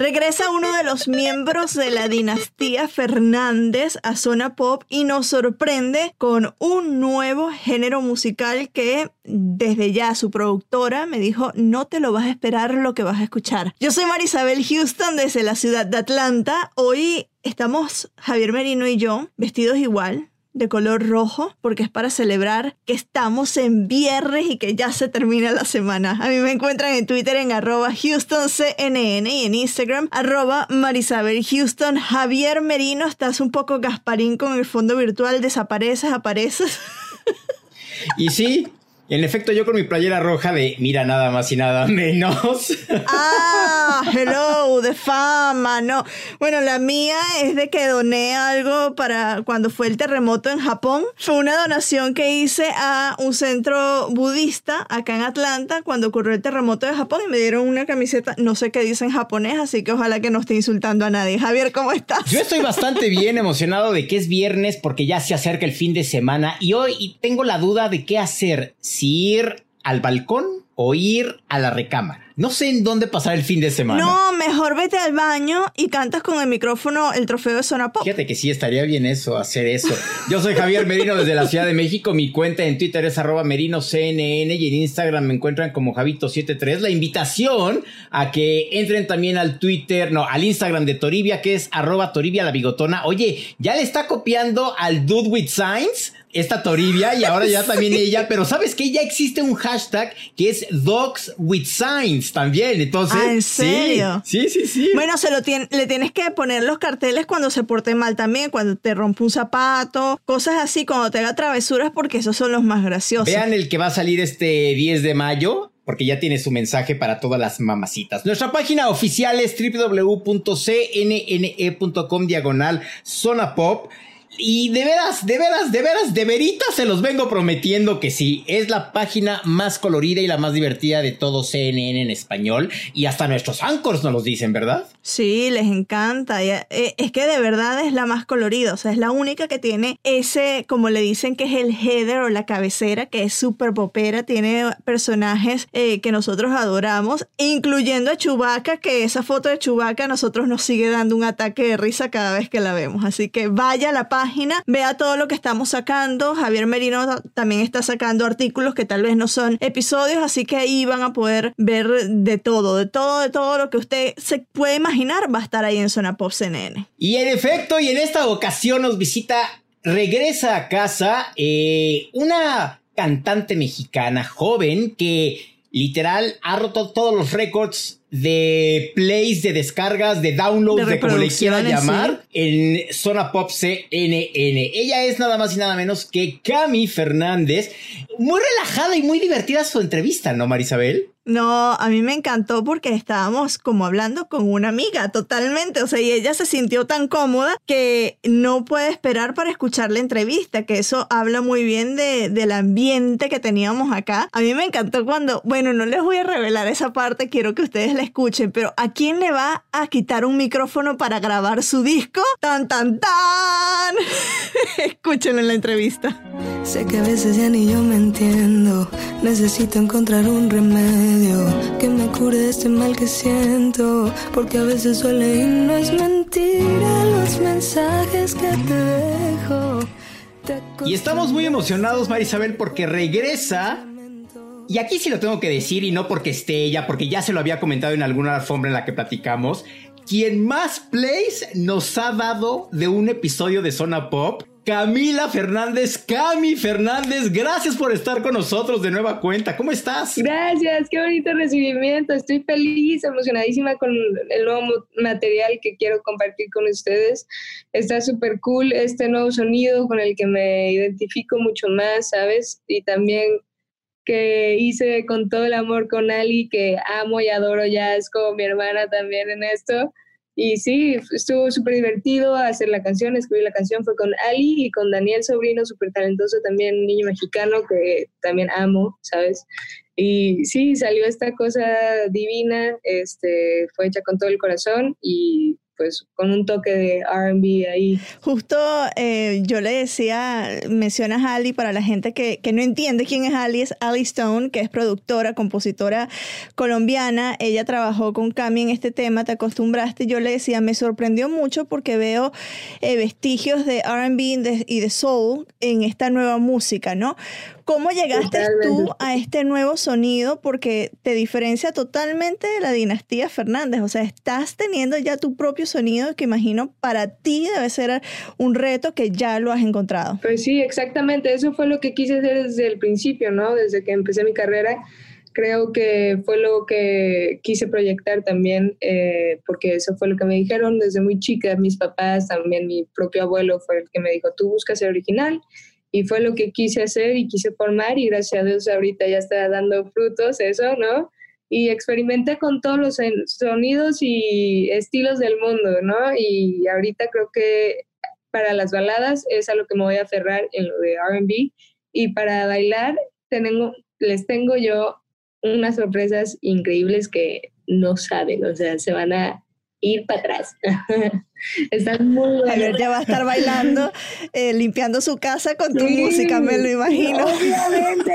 Regresa uno de los miembros de la dinastía Fernández a Zona Pop y nos sorprende con un nuevo género musical que desde ya su productora me dijo no te lo vas a esperar lo que vas a escuchar. Yo soy Marisabel Houston desde la ciudad de Atlanta. Hoy estamos Javier Merino y yo vestidos igual, de color rojo porque es para celebrar que estamos en viernes y que ya se termina la semana. A mí me encuentran en Twitter en arroba HoustonCNN y en Instagram arroba Marisabel Houston. Javier Merino, estás un poco gasparín con el fondo virtual, desapareces, apareces. Y sí, en efecto, yo con mi playera roja de mira nada más y nada menos. Ah, hello, de fama, no. Bueno, la mía es de que doné algo para cuando fue el terremoto en Japón. Fue una donación que hice a un centro budista acá en Atlanta cuando ocurrió el terremoto de Japón y me dieron una camiseta, no sé qué dice en japonés, así que ojalá que no esté insultando a nadie. Javier, ¿cómo estás? Yo estoy bastante bien emocionado de que es viernes porque ya se acerca el fin de semana y hoy tengo la duda de qué hacer si ir al balcón o ir a la recámara. No sé en dónde pasar el fin de semana. No, mejor vete al baño y cantas con el micrófono el trofeo de Zona Pop. Fíjate que sí, estaría bien eso, hacer eso. Yo soy Javier Merino desde la Ciudad de México. Mi cuenta en Twitter es arroba merinoCNN y en Instagram me encuentran como Javito73. La invitación a que entren también al Twitter, no, al Instagram de Toribia, que es arroba Toribia la bigotona. Oye, ya le está copiando al Dude with Signs esta Toribia y ahora ya también ella, pero sabes que ya existe un hashtag que es Dogs with Signs también, entonces. Ah, ¿en serio? Sí, sí, sí. Bueno, se lo le tienes que poner los carteles cuando se porte mal también, cuando te rompe un zapato, cosas así, cuando te haga travesuras, porque esos son los más graciosos. Vean el que va a salir este 10 de mayo, porque ya tiene su mensaje para todas las mamacitas. Nuestra página oficial es www.cnne.com diagonal zona pop. Y de veras, de veras, de veras, de veritas se los vengo prometiendo que sí. Es la página más colorida y la más divertida de todo CNN en español. Y hasta nuestros anchors nos los dicen, ¿verdad? Sí, les encanta. Eh, es que de verdad es la más colorida. O sea, es la única que tiene ese, como le dicen, que es el header o la cabecera, que es súper popera. Tiene personajes eh, que nosotros adoramos, incluyendo a Chubaca, que esa foto de Chubaca a nosotros nos sigue dando un ataque de risa cada vez que la vemos. Así que vaya la página vea todo lo que estamos sacando. Javier Merino también está sacando artículos que tal vez no son episodios, así que ahí van a poder ver de todo, de todo, de todo lo que usted se puede imaginar va a estar ahí en Zona Pop CNN. Y en efecto, y en esta ocasión nos visita, regresa a casa eh, una cantante mexicana joven que literal ha roto todos los récords de plays, de descargas, de downloads, de, como le quieran llamar, en Zona Pop CNN. Ella es nada más y nada menos que Cami Fernández. Muy relajada y muy divertida su entrevista, ¿no, Marisabel? No, a mí me encantó porque estábamos como hablando con una amiga totalmente, o sea, y ella se sintió tan cómoda que no puede esperar para escuchar la entrevista, que eso habla muy bien de, del ambiente que teníamos acá. A mí me encantó cuando, bueno, no les voy a revelar esa parte, quiero que ustedes la escuchen, pero ¿a quién le va a quitar un micrófono para grabar su disco? Tan, tan, tan. Escúchenlo en la entrevista. Sé que a veces ya ni yo me entiendo, necesito encontrar un remedio que me cure de este mal que siento. Porque a veces suele y no es mentira los mensajes que te dejo. y estamos muy emocionados, Marisabel, porque regresa. Y aquí sí lo tengo que decir, y no porque esté ella, porque ya se lo había comentado en alguna alfombra en la que platicamos. Quien más plays nos ha dado de un episodio de Zona Pop Camila Fernández, Cami Fernández, gracias por estar con nosotros de nueva cuenta. ¿Cómo estás? Gracias, qué bonito recibimiento. Estoy feliz, emocionadísima con el nuevo material que quiero compartir con ustedes. Está súper cool este nuevo sonido con el que me identifico mucho más, ¿sabes? Y también que hice con todo el amor con Ali, que amo y adoro ya, es como mi hermana también en esto. Y sí, estuvo súper divertido hacer la canción, escribir la canción, fue con Ali y con Daniel Sobrino, súper talentoso también, niño mexicano que también amo, ¿sabes? Y sí, salió esta cosa divina, este, fue hecha con todo el corazón y pues con un toque de RB ahí. Justo eh, yo le decía, mencionas Ali para la gente que, que, no entiende quién es Ali, es Ali Stone, que es productora, compositora colombiana. Ella trabajó con Cami en este tema, te acostumbraste. Yo le decía, me sorprendió mucho porque veo eh, vestigios de RB y de soul en esta nueva música, ¿no? ¿Cómo llegaste tú a este nuevo sonido? Porque te diferencia totalmente de la dinastía Fernández. O sea, estás teniendo ya tu propio sonido que imagino para ti debe ser un reto que ya lo has encontrado. Pues sí, exactamente. Eso fue lo que quise hacer desde el principio, ¿no? Desde que empecé mi carrera. Creo que fue lo que quise proyectar también, eh, porque eso fue lo que me dijeron desde muy chica. Mis papás, también mi propio abuelo fue el que me dijo, tú buscas ser original y fue lo que quise hacer y quise formar y gracias a Dios ahorita ya está dando frutos eso, ¿no? Y experimenté con todos los sonidos y estilos del mundo, ¿no? Y ahorita creo que para las baladas es a lo que me voy a aferrar en lo de RB y para bailar tengo, les tengo yo unas sorpresas increíbles que no saben, o sea, se van a ir para atrás. Están muy Javier ya va a estar bailando, eh, limpiando su casa con tu música, me lo imagino. Obviamente.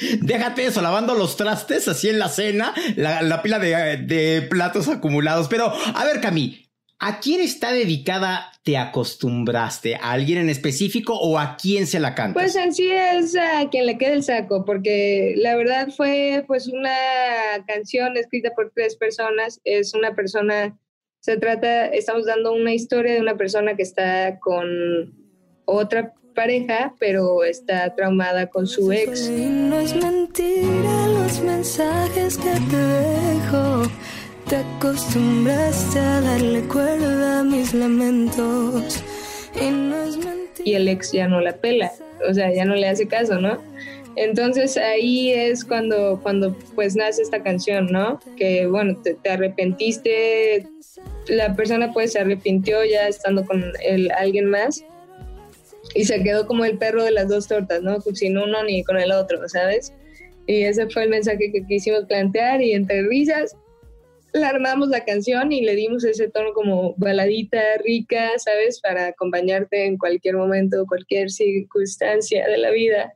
Déjate eso, lavando los trastes así en la cena, la, pila de, de, platos acumulados. Pero, a ver, Cami, ¿A quién está dedicada Te acostumbraste? ¿A alguien en específico o a quién se la canta? Pues en sí es a quien le quede el saco, porque la verdad fue pues una canción escrita por tres personas. Es una persona, se trata, estamos dando una historia de una persona que está con otra pareja, pero está traumada con su ex. No es mentira los mensajes que te dejo te acostumbraste a darle cuerda a mis lamentos. Y, no es y el ex ya no la pela, o sea, ya no le hace caso, ¿no? Entonces ahí es cuando, cuando pues nace esta canción, ¿no? Que bueno, te, arrepentiste, la persona pues se arrepintió ya estando con el, alguien más y se quedó como el perro de las dos tortas, ¿no? Sin uno ni con el otro, ¿sabes? Y ese fue el mensaje que quisimos plantear y entre risas armamos la canción y le dimos ese tono como baladita, rica, ¿sabes? Para acompañarte en cualquier momento, cualquier circunstancia de la vida.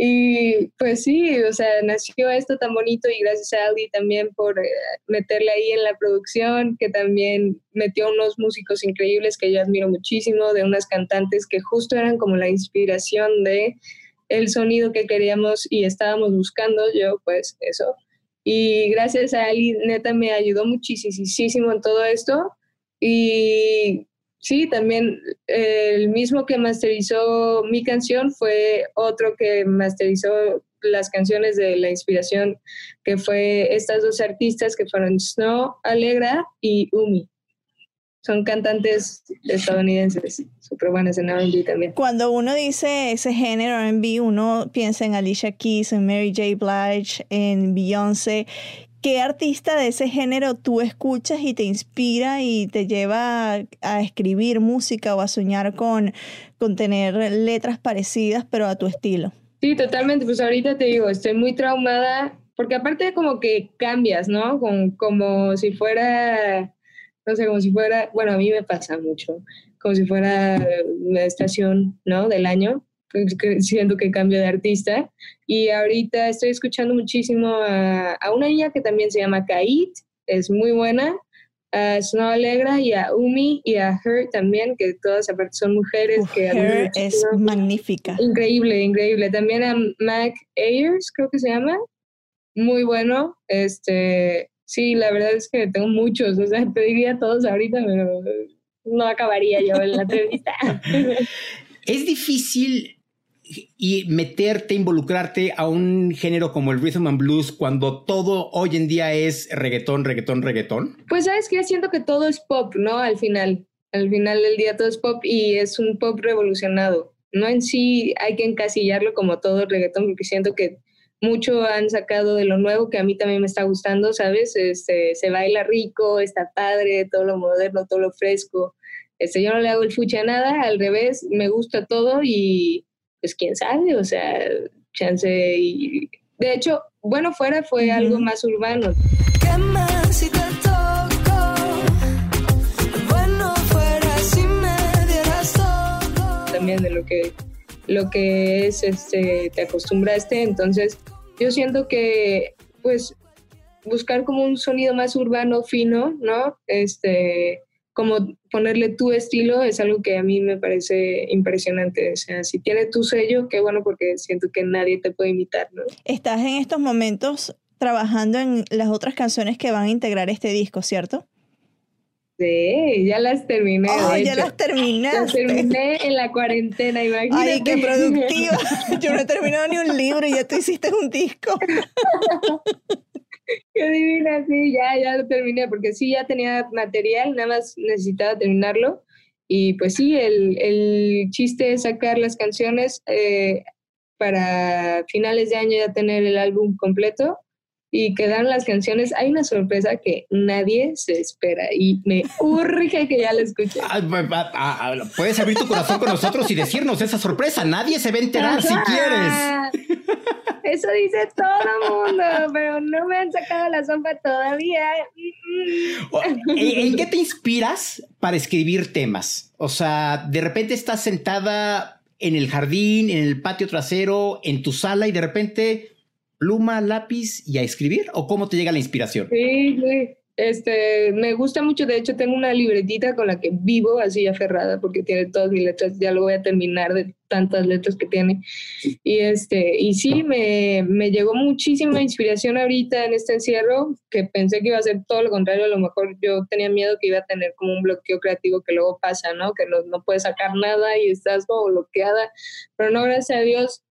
Y pues sí, o sea, nació esto tan bonito y gracias a Aldi también por eh, meterle ahí en la producción, que también metió unos músicos increíbles que yo admiro muchísimo, de unas cantantes que justo eran como la inspiración de el sonido que queríamos y estábamos buscando, yo pues eso, y gracias a él, neta, me ayudó muchísimo en todo esto. Y sí, también el mismo que masterizó mi canción fue otro que masterizó las canciones de la inspiración, que fue estas dos artistas que fueron Snow Alegra y Umi son cantantes estadounidenses, súper buenas en R&B también. Cuando uno dice ese género R&B, uno piensa en Alicia Keys, en Mary J. Blige, en Beyoncé. ¿Qué artista de ese género tú escuchas y te inspira y te lleva a, escribir música o a soñar con, con tener letras parecidas pero a tu estilo? Sí, totalmente. Pues ahorita te digo, estoy muy traumada porque aparte como que cambias, ¿no? como si fuera no sé, como si fuera, bueno, a mí me pasa mucho, como si fuera la estación, ¿no? Del año, pues, siento que cambio de artista. Y ahorita estoy escuchando muchísimo a, a una niña que también se llama Kait, es muy buena, a Snow Alegra y a Umi y a Her también, que todas aparte son mujeres. que Her es magnífica. Increíble, increíble. También a Mac Ayers, creo que se llama. Muy bueno. Este, Sí, la verdad es que tengo muchos, o sea, te diría todos ahorita, pero no acabaría yo en la entrevista. es difícil y meterte, involucrarte a un género como el rhythm and blues cuando todo hoy en día es reggaetón, reggaetón, reggaetón? Pues sabes que siento que todo es pop, ¿no? Al final, al final del día todo es pop y es un pop revolucionado. no en sí hay que encasillarlo como todo el reggaetón, porque siento que mucho han sacado de lo nuevo que a mí también me está gustando, ¿sabes? Este, se baila rico, está padre, todo lo moderno, todo lo fresco. Este, yo no le hago el fucha a nada, al revés, me gusta todo y pues quién sabe, o sea, chance y... De hecho, bueno, fuera fue algo más urbano. ¿Qué más si te toco? Bueno fuera si me dieras todo. también de lo que lo que es este te acostumbraste. Entonces yo siento que pues buscar como un sonido más urbano fino no este como ponerle tu estilo es algo que a mí me parece impresionante. O sea si tiene tu sello qué bueno porque siento que nadie te puede imitar no Estás en estos momentos trabajando en las otras canciones que van a integrar este disco, ¿cierto? Sí ya las terminé Oh, de ya hecho. las terminaste. Las terminé en la cuarentena imagínate Ay, qué productiva. Yo no he terminado ni un libro y ya tú hiciste un disco. Qué divina, sí, ya, ya lo terminé, porque sí, ya tenía material, nada más necesitaba terminarlo. Y pues sí, el, el chiste es sacar las canciones eh, para finales de año ya tener el álbum completo y quedaron las canciones. Hay una sorpresa que nadie se espera y me urge que ya la escuchen. Ah, ah, ah, Puedes abrir tu corazón con nosotros y decirnos esa sorpresa. Nadie se va a enterar si quieres. Eso dice todo el mundo, pero no me han sacado la sopa todavía. Mm, mm. O- ¿En, en qué te inspiras para escribir temas? O sea, de repente estás sentada en el jardín, en el patio trasero, en tu sala y de repente pluma, lápiz y a escribir. ¿O cómo te llega la inspiración? Sí. Este, me gusta mucho, de hecho tengo una libretita con la que vivo así aferrada porque tiene todas mis letras, ya lo voy a terminar de tantas letras que tiene. Y este, y sí, me, me llegó muchísima inspiración ahorita en este encierro, que pensé que iba a ser todo lo contrario, a lo mejor yo tenía miedo que iba a tener como un bloqueo creativo que luego pasa, ¿no? Que no, no puedes sacar nada y estás como bloqueada, pero no, gracias a Dios,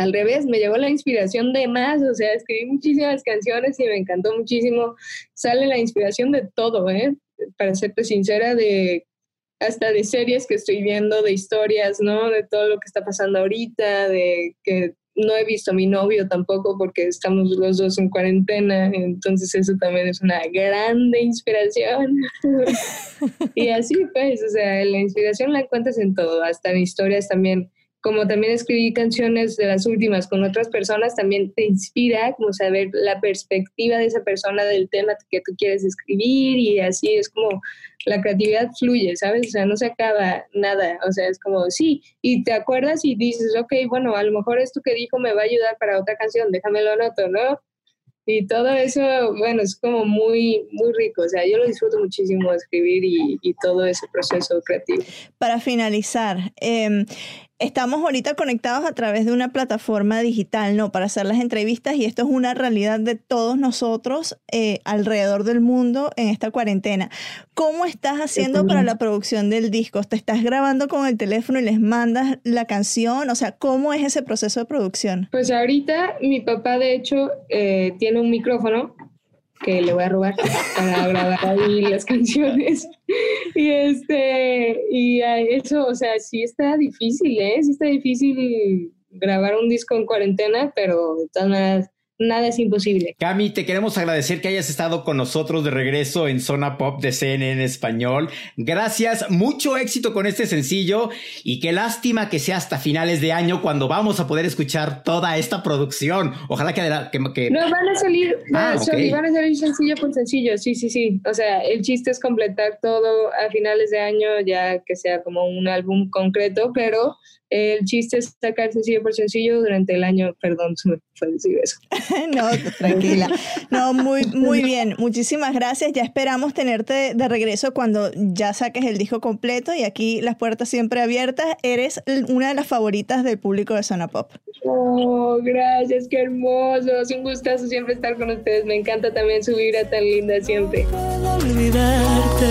al revés, me llegó la inspiración de más, o sea, escribí muchísimas canciones y me encantó muchísimo. Sale la inspiración de todo, ¿eh? Para serte sincera, de hasta de series que estoy viendo, de historias, ¿no? De todo lo que está pasando ahorita, de que no he visto a mi novio tampoco porque estamos los dos en cuarentena, entonces eso también es una grande inspiración. y así pues, o sea, la inspiración la encuentras en todo, hasta en historias también como también escribí canciones de las últimas con otras personas, también te inspira como saber la perspectiva de esa persona del tema que tú quieres escribir y así es como la creatividad fluye, ¿sabes? O sea, no se acaba nada, o sea, es como sí, y te acuerdas y dices, ok, bueno, a lo mejor esto que dijo me va a ayudar para otra canción, déjamelo anoto, ¿no? Y todo eso, bueno, es como muy, muy rico, o sea, yo lo disfruto muchísimo escribir y, y todo ese proceso creativo. Para finalizar, eh, estamos ahorita conectados a través de una plataforma digital, ¿no? Para hacer las entrevistas y esto es una realidad de todos nosotros eh, alrededor del mundo en esta cuarentena. ¿Cómo estás haciendo para la producción del disco? ¿Te estás grabando con el teléfono y les mandas la canción? O sea, ¿cómo es ese proceso de producción? Pues ahorita mi papá de hecho eh, tiene un micrófono que le voy a robar para grabar ahí las canciones. Y este, y eso, o sea, sí está difícil, ¿eh? Sí está difícil grabar un disco en cuarentena, pero de todas maneras, nada es imposible. Cami, te queremos agradecer que hayas estado con nosotros de regreso en Zona Pop de CNN Español. Gracias, mucho éxito con este sencillo y qué lástima que sea hasta finales de año cuando vamos a poder escuchar toda esta producción. Ojalá que... que, que... No, van a salir, Ah, van, ok. sorry, van a salir sencillo por sencillo, sí, sí, sí. O sea, el chiste es completar todo a finales de año, ya que sea como un álbum concreto, pero el chiste es sacar sencillo por sencillo durante el año. Perdón, se me fue decir eso. no, tranquila. No, muy, muy bien. Muchísimas gracias. Ya esperamos tenerte de regreso cuando ya saques el disco completo y aquí las puertas siempre abiertas. Eres una de las favoritas del público de Zona Pop. Oh, gracias, qué hermoso. Es un gustazo siempre estar con ustedes. Me encanta también su vibra tan linda siempre. puedo olvidarte.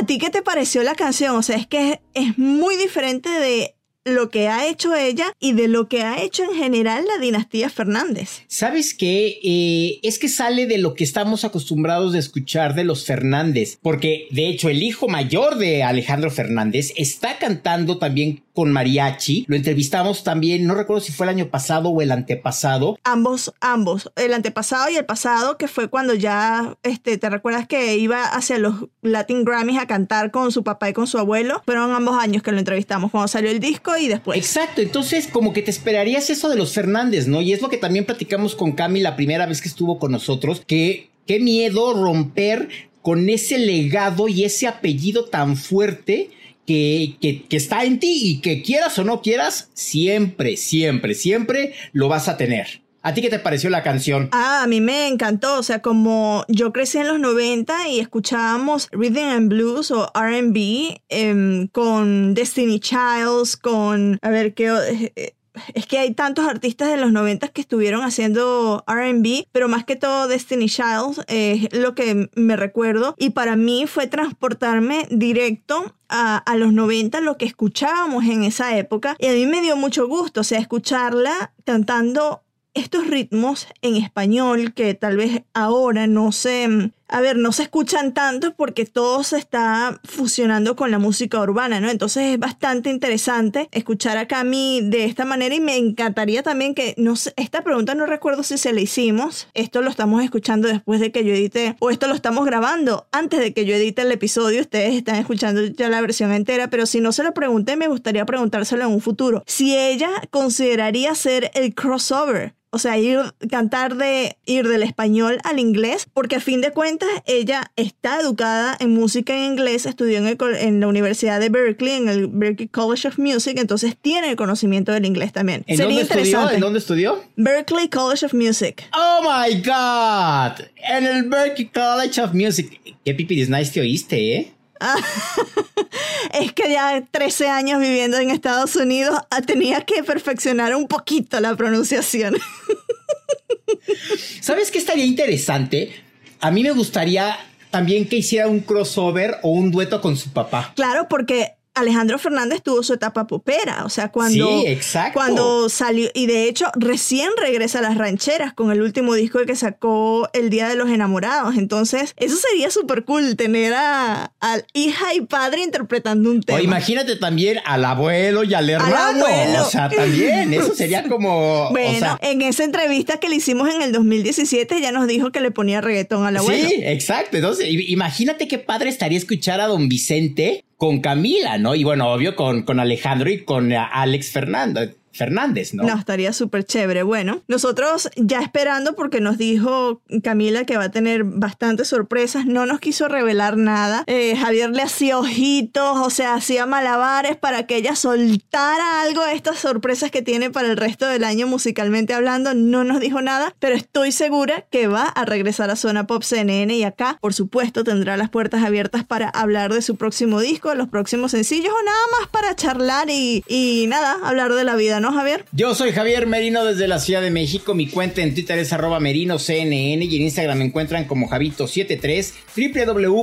¿A ti qué te pareció la canción? O sea, es que es, es muy diferente de lo que ha hecho ella y de lo que ha hecho en general la dinastía Fernández. ¿Sabes qué? Eh, es que sale de lo que estamos acostumbrados de escuchar de los Fernández, porque de hecho el hijo mayor de Alejandro Fernández está cantando también con mariachi. Lo entrevistamos también, no recuerdo si fue el año pasado o el antepasado. Ambos, ambos, el antepasado y el pasado, que fue cuando ya, este, ¿te recuerdas que iba hacia los Latin Grammys a cantar con su papá y con su abuelo? Fueron ambos años que lo entrevistamos, cuando salió el disco Exacto, entonces como que te esperarías eso de los Fernández, ¿no? Y es lo que también platicamos con Cami la primera vez que estuvo con nosotros, que qué miedo romper con ese legado y ese apellido tan fuerte que, que, está en ti y que quieras o no quieras, siempre, siempre, siempre lo vas a tener. ¿A ti qué te pareció la canción? Ah, a mí me encantó. O sea, como yo crecí en los 90 y escuchábamos Rhythm and Blues o RB eh, con Destiny Childs, con. A ver, qué. Eh, es que hay tantos artistas de los 90 que estuvieron haciendo RB, pero más que todo Destiny Childs es lo que me recuerdo. Y para mí fue transportarme directo a, a, los 90, lo que escuchábamos en esa época. Y a mí me dio mucho gusto, o sea, escucharla cantando estos ritmos en español que tal vez ahora no se, a ver, no se escuchan tanto porque todo se está fusionando con la música urbana, ¿no? Entonces es bastante interesante escuchar a Cami de esta manera y me encantaría también que, no sé, esta pregunta no recuerdo si se la hicimos, esto lo estamos escuchando después de que yo edite, o esto lo estamos grabando antes de que yo edite el episodio, ustedes están escuchando ya la versión entera, pero si no se lo pregunté, me gustaría preguntárselo en un futuro. Si ella consideraría ser el crossover o sea, ir, cantar de ir del español al inglés, porque a fin de cuentas ella está educada en música en inglés, estudió en, el, en la Universidad de Berkeley, en el Berkeley College of Music, entonces tiene el conocimiento del inglés también. ¿En dónde estudió? ¿En dónde estudió? Berkeley College of Music. Oh my God, en el Berkeley College of Music. Qué pipiris nice te oíste, ¿eh? es que ya 13 años viviendo en Estados Unidos tenía que perfeccionar un poquito la pronunciación. ¿Sabes qué estaría interesante? A mí me gustaría también que hiciera un crossover o un dueto con su papá. Claro, porque Alejandro Fernández tuvo su etapa popera, o sea, cuando, sí, exacto. cuando salió, y de hecho recién regresa a las rancheras con el último disco que sacó El Día de los Enamorados, entonces eso sería súper cool, tener a, a, hija y padre interpretando un tema. O imagínate también al abuelo y al hermano, al o sea, también, eso sería como... Bueno, o sea, en esa entrevista que le hicimos en el 2017 ya nos dijo que le ponía reggaetón al abuelo. Sí, exacto, entonces imagínate qué padre estaría escuchar a don Vicente con Camila, ¿no? Y bueno, obvio con, con Alejandro y con Alex Fernando. Fernández, ¿no? No, estaría súper chévere. Bueno, nosotros ya esperando porque nos dijo Camila que va a tener bastantes sorpresas, no nos quiso revelar nada. Eh, Javier le hacía ojitos, o sea, hacía malabares para que ella soltara algo de estas sorpresas que tiene para el resto del año musicalmente hablando. No nos dijo nada, pero estoy segura que va a regresar a Zona Pop CNN y acá, por supuesto, tendrá las puertas abiertas para hablar de su próximo disco, los próximos sencillos o nada más para charlar y, y nada, hablar de la vida ¿no, Javier? Yo soy Javier Merino desde la Ciudad de México. Mi cuenta en Twitter es arroba merinoCNN y en Instagram me encuentran como Javito73,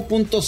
www.cnne.com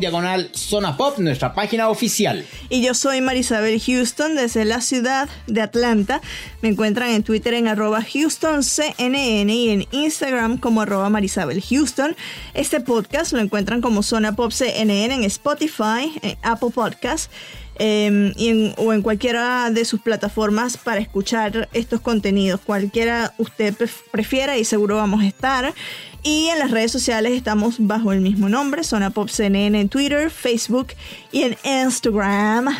diagonal Zona Pop, nuestra página oficial. Y yo soy Marisabel Houston desde la ciudad de Atlanta. Me encuentran en Twitter en arroba HoustonCNN y en Instagram como arroba Marisabel Houston. Este podcast lo encuentran como Zona Pop CNN en Spotify, en Apple Podcasts eh, y en, o en cualquiera de sus plataformas para escuchar estos contenidos. Cualquiera usted prefiera y seguro vamos a estar. Y en las redes sociales estamos bajo el mismo nombre, Zona Pop CNN en Twitter, Facebook y en Instagram.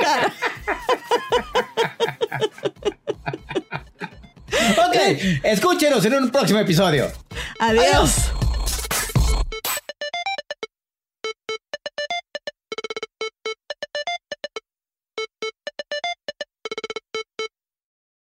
cara. ok, escúchenos en un próximo episodio. Adiós. Adiós.